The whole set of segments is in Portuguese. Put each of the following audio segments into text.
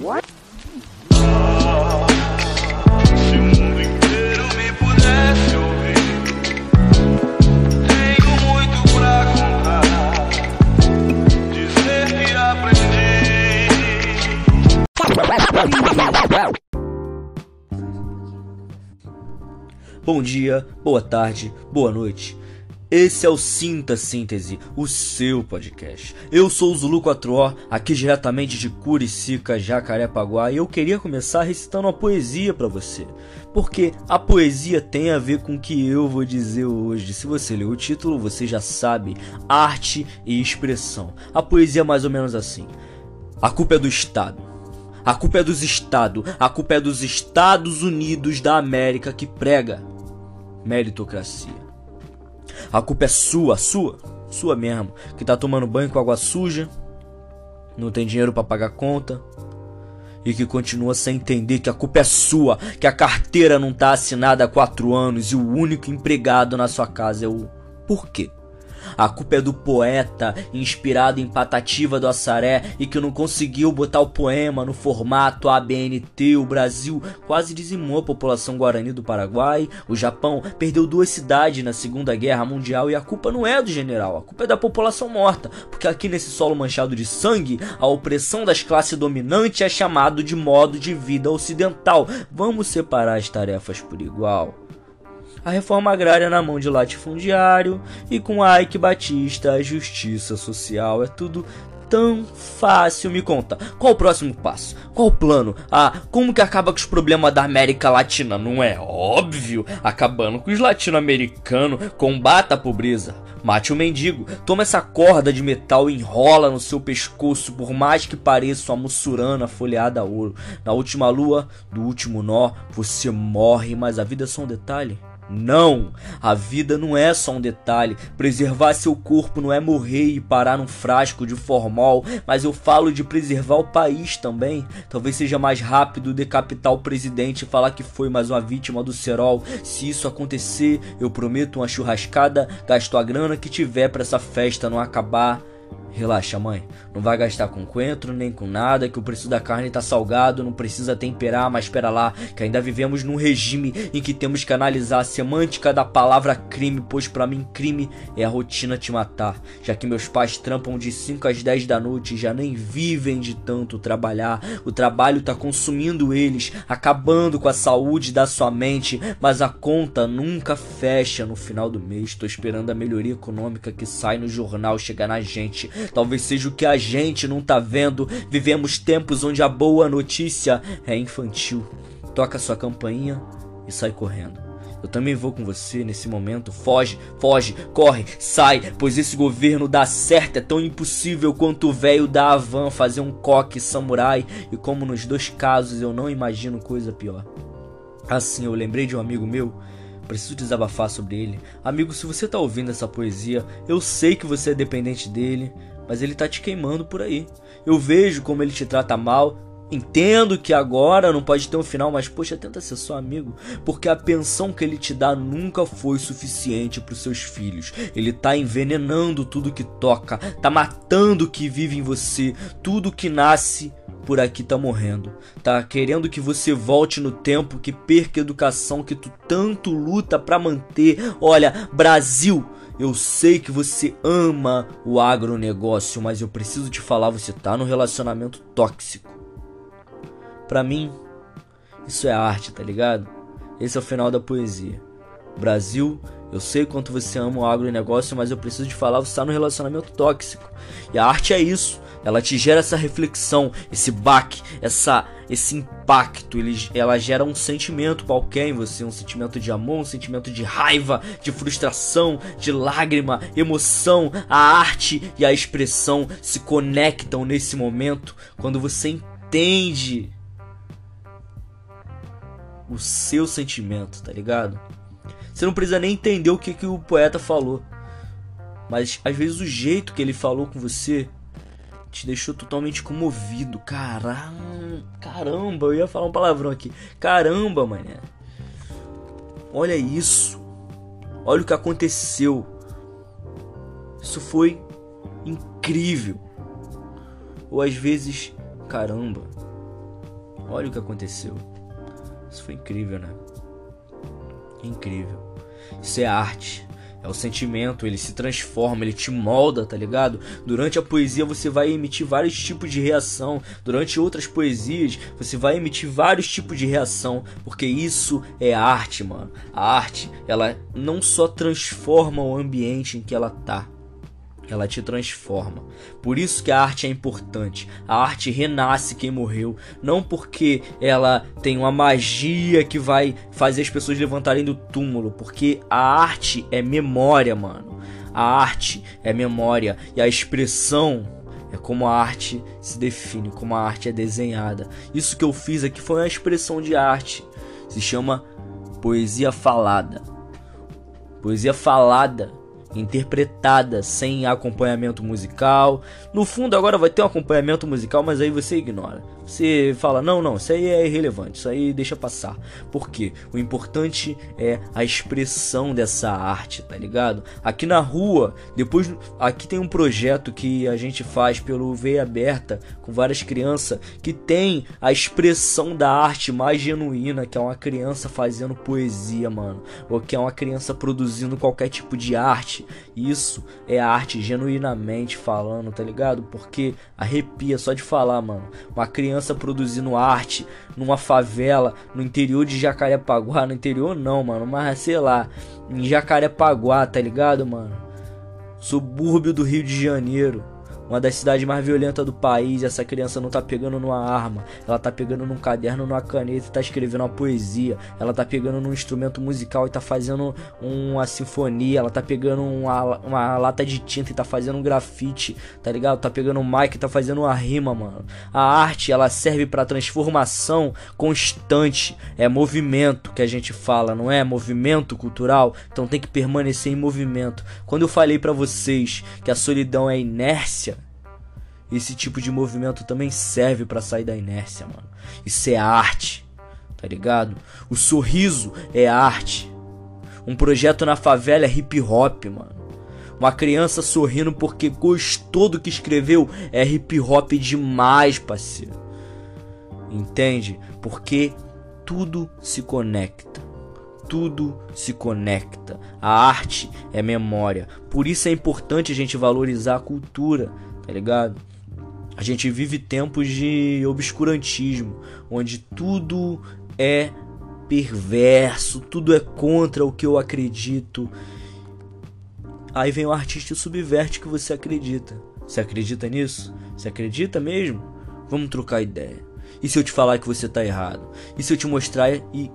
Aprendi. Bom dia, boa tarde, boa noite. Esse é o Sinta Síntese, o seu podcast. Eu sou o Zulu 4O, aqui diretamente de Curicica, Jacarepaguá, e eu queria começar recitando uma poesia para você. Porque a poesia tem a ver com o que eu vou dizer hoje. Se você leu o título, você já sabe: arte e expressão. A poesia é mais ou menos assim: A culpa é do Estado. A culpa é dos Estados. A culpa é dos Estados Unidos da América que prega meritocracia. A culpa é sua, sua, sua mesmo, que tá tomando banho com água suja, não tem dinheiro para pagar conta e que continua sem entender que a culpa é sua, que a carteira não tá assinada há quatro anos e o único empregado na sua casa é o porquê. A culpa é do poeta, inspirado em Patativa do Assaré e que não conseguiu botar o poema no formato ABNT. O Brasil quase dizimou a população guarani do Paraguai. O Japão perdeu duas cidades na Segunda Guerra Mundial e a culpa não é do general, a culpa é da população morta, porque aqui nesse solo manchado de sangue, a opressão das classes dominantes é chamado de modo de vida ocidental. Vamos separar as tarefas por igual a reforma agrária na mão de latifundiário e com Ike Batista a justiça social. É tudo tão fácil. Me conta, qual o próximo passo? Qual o plano? Ah, como que acaba com os problemas da América Latina? Não é óbvio? Acabando com os latino-americanos, combata a pobreza. Mate o mendigo, toma essa corda de metal e enrola no seu pescoço, por mais que pareça uma mussurana folheada a ouro. Na última lua, do último nó, você morre, mas a vida é só um detalhe. Não! A vida não é só um detalhe. Preservar seu corpo não é morrer e parar num frasco de formol, mas eu falo de preservar o país também. Talvez seja mais rápido decapitar o presidente e falar que foi mais uma vítima do cerol. Se isso acontecer, eu prometo uma churrascada, gasto a grana que tiver para essa festa não acabar. Relaxa, mãe. Não vai gastar com coentro nem com nada, que o preço da carne tá salgado, não precisa temperar, mas espera lá, que ainda vivemos num regime em que temos que analisar a semântica da palavra crime, pois para mim crime é a rotina te matar, já que meus pais trampam de 5 às 10 da noite e já nem vivem de tanto trabalhar. O trabalho tá consumindo eles, acabando com a saúde da sua mente, mas a conta nunca fecha no final do mês. Tô esperando a melhoria econômica que sai no jornal chegar na gente. Talvez seja o que a gente não tá vendo. Vivemos tempos onde a boa notícia é infantil. Toca sua campainha e sai correndo. Eu também vou com você nesse momento. Foge, foge, corre, sai, pois esse governo dá certo é tão impossível quanto o velho da Havan fazer um coque samurai. E como nos dois casos eu não imagino coisa pior. Assim, eu lembrei de um amigo meu preciso desabafar sobre ele. Amigo, se você tá ouvindo essa poesia, eu sei que você é dependente dele, mas ele tá te queimando por aí. Eu vejo como ele te trata mal. Entendo que agora não pode ter um final, mas poxa, tenta ser só amigo, porque a pensão que ele te dá nunca foi suficiente para os seus filhos. Ele tá envenenando tudo que toca, tá matando o que vive em você, tudo que nasce por aqui tá morrendo. Tá querendo que você volte no tempo, que perca a educação que tu tanto luta para manter. Olha, Brasil, eu sei que você ama o agronegócio, mas eu preciso te falar, você tá num relacionamento tóxico. Para mim, isso é arte, tá ligado? Esse é o final da poesia. Brasil, eu sei quanto você ama o agronegócio, mas eu preciso te falar, você tá num relacionamento tóxico. E a arte é isso. Ela te gera essa reflexão, esse baque, essa esse impacto, ele, ela gera um sentimento qualquer em você, um sentimento de amor, um sentimento de raiva, de frustração, de lágrima, emoção. A arte e a expressão se conectam nesse momento quando você entende o seu sentimento, tá ligado? Você não precisa nem entender o que, que o poeta falou. Mas às vezes o jeito que ele falou com você te deixou totalmente comovido. Caramba, caramba, eu ia falar um palavrão aqui. Caramba, mané. Olha isso. Olha o que aconteceu. Isso foi incrível. Ou às vezes, caramba, Olha o que aconteceu. Isso foi incrível, né? Incrível. Isso é arte. É o sentimento, ele se transforma, ele te molda, tá ligado? Durante a poesia você vai emitir vários tipos de reação. Durante outras poesias você vai emitir vários tipos de reação. Porque isso é arte, mano. A arte, ela não só transforma o ambiente em que ela tá ela te transforma. Por isso que a arte é importante. A arte renasce quem morreu, não porque ela tem uma magia que vai fazer as pessoas levantarem do túmulo, porque a arte é memória, mano. A arte é memória e a expressão é como a arte se define, como a arte é desenhada. Isso que eu fiz aqui foi uma expressão de arte. Se chama poesia falada. Poesia falada interpretada sem acompanhamento musical. No fundo, agora vai ter um acompanhamento musical, mas aí você ignora. Você fala: não, não, isso aí é irrelevante, isso aí deixa passar. Por quê? O importante é a expressão dessa arte, tá ligado? Aqui na rua, depois. Aqui tem um projeto que a gente faz pelo Veia Aberta com várias crianças que tem a expressão da arte mais genuína, que é uma criança fazendo poesia, mano. Ou que é uma criança produzindo qualquer tipo de arte. Isso é arte genuinamente falando, tá ligado? Porque arrepia só de falar, mano. Uma criança criança produzindo arte numa favela no interior de Jacarepaguá. No interior não, mano, mas sei lá, em Jacarepaguá, tá ligado, mano? Subúrbio do Rio de Janeiro uma das cidades mais violentas do país. Essa criança não tá pegando numa arma, ela tá pegando num caderno, numa caneta e tá escrevendo uma poesia. Ela tá pegando num instrumento musical e tá fazendo uma sinfonia. Ela tá pegando uma, uma lata de tinta e tá fazendo um grafite, tá ligado? Tá pegando um mic e tá fazendo uma rima, mano. A arte, ela serve para transformação constante. É movimento que a gente fala, não é? Movimento cultural. Então tem que permanecer em movimento. Quando eu falei para vocês que a solidão é inércia, esse tipo de movimento também serve para sair da inércia, mano. Isso é arte, tá ligado? O sorriso é arte. Um projeto na favela é hip hop, mano. Uma criança sorrindo porque gostou do que escreveu é hip hop demais, parceiro. Entende? Porque tudo se conecta. Tudo se conecta. A arte é memória. Por isso é importante a gente valorizar a cultura, tá ligado? A gente vive tempos de obscurantismo, onde tudo é perverso, tudo é contra o que eu acredito. Aí vem o artista e subverte que você acredita. Você acredita nisso? Você acredita mesmo? Vamos trocar ideia. E se eu te falar que você tá errado? E se eu te mostrar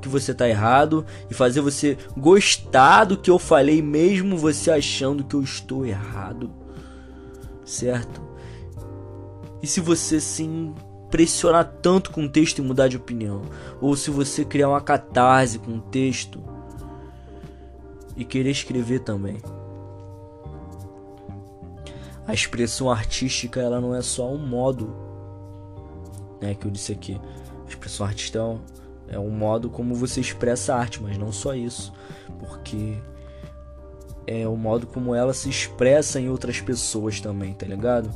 que você tá errado e fazer você gostar do que eu falei, mesmo você achando que eu estou errado? Certo? E se você se impressionar tanto com o texto e mudar de opinião, ou se você criar uma catarse com o texto e querer escrever também. A expressão artística ela não é só um modo, né, que eu disse aqui. A expressão artística é um, é um modo como você expressa a arte, mas não só isso, porque é o modo como ela se expressa em outras pessoas também, tá ligado?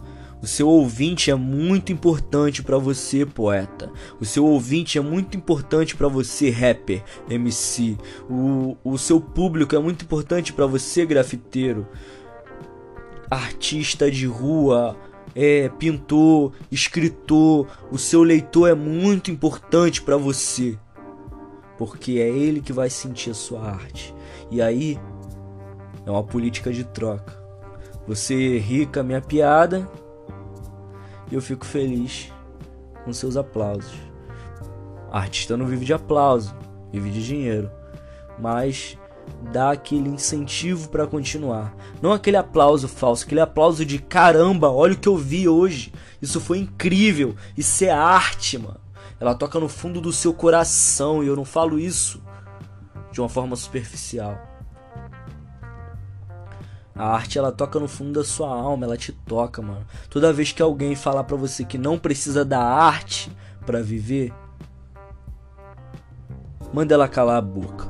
O seu ouvinte é muito importante para você, poeta. O seu ouvinte é muito importante para você, rapper, MC. O, o seu público é muito importante para você, grafiteiro, artista de rua, é pintor, escritor. O seu leitor é muito importante para você, porque é ele que vai sentir a sua arte. E aí é uma política de troca. Você ri com a minha piada e eu fico feliz com seus aplausos. Artista não vive de aplauso, vive de dinheiro, mas dá aquele incentivo para continuar. Não aquele aplauso falso, aquele aplauso de caramba, olha o que eu vi hoje. Isso foi incrível. Isso é arte, mano. Ela toca no fundo do seu coração e eu não falo isso de uma forma superficial. A arte ela toca no fundo da sua alma, ela te toca, mano. Toda vez que alguém falar para você que não precisa da arte para viver, manda ela calar a boca.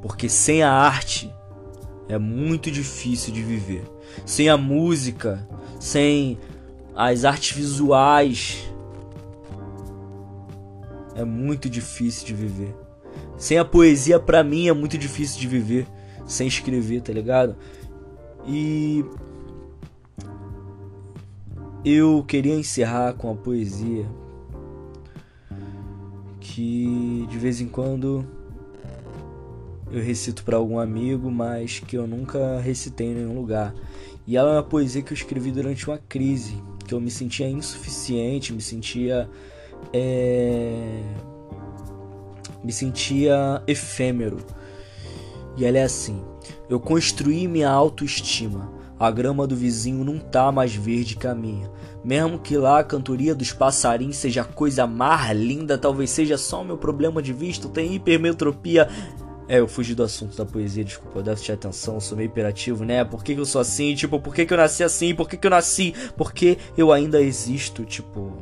Porque sem a arte é muito difícil de viver. Sem a música, sem as artes visuais, é muito difícil de viver. Sem a poesia, pra mim, é muito difícil de viver. Sem escrever, tá ligado? E. Eu queria encerrar com a poesia. Que de vez em quando eu recito para algum amigo, mas que eu nunca recitei em nenhum lugar. E ela é uma poesia que eu escrevi durante uma crise, que eu me sentia insuficiente, me sentia. É... me sentia efêmero. E ela é assim: Eu construí minha autoestima. A grama do vizinho não tá mais verde que a minha. Mesmo que lá a cantoria dos passarinhos seja a coisa mais linda, talvez seja só meu problema de vista, tem hipermetropia é, eu fugi do assunto da poesia, desculpa, eu devo te atenção, eu sou meio hiperativo, né? Por que, que, eu sou assim? Tipo, por que, que eu nasci assim? Por que, que eu nasci? Porque eu ainda existo, tipo.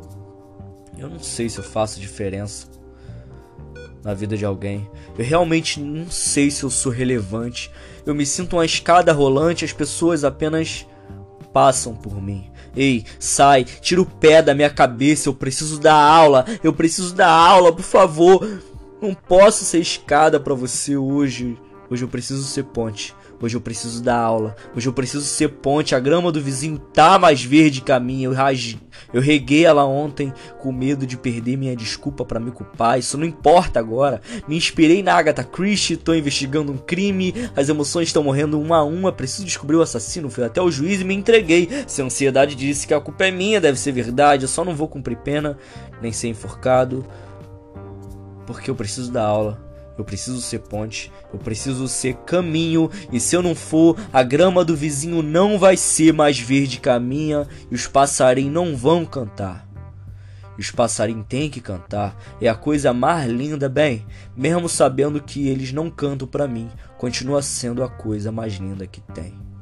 Eu não sei se eu faço diferença na vida de alguém. Eu realmente não sei se eu sou relevante. Eu me sinto uma escada rolante, as pessoas apenas passam por mim. Ei, sai, tira o pé da minha cabeça, eu preciso dar aula, eu preciso dar aula, por favor. Não posso ser escada para você hoje. Hoje eu preciso ser ponte. Hoje eu preciso dar aula. Hoje eu preciso ser ponte. A grama do vizinho tá mais verde que a minha. Eu, eu reguei ela ontem com medo de perder minha desculpa para me culpar. Isso não importa agora. Me inspirei na Agatha Christie. Tô investigando um crime. As emoções estão morrendo uma a uma. Preciso descobrir o assassino. Fui até o juiz e me entreguei. Se a ansiedade disse que a culpa é minha, deve ser verdade. Eu só não vou cumprir pena, nem ser enforcado porque eu preciso da aula. Eu preciso ser ponte, eu preciso ser caminho, e se eu não for, a grama do vizinho não vai ser mais verde que a minha, e os passarinhos não vão cantar. E os passarinhos têm que cantar, é a coisa mais linda, bem, mesmo sabendo que eles não cantam para mim, continua sendo a coisa mais linda que tem.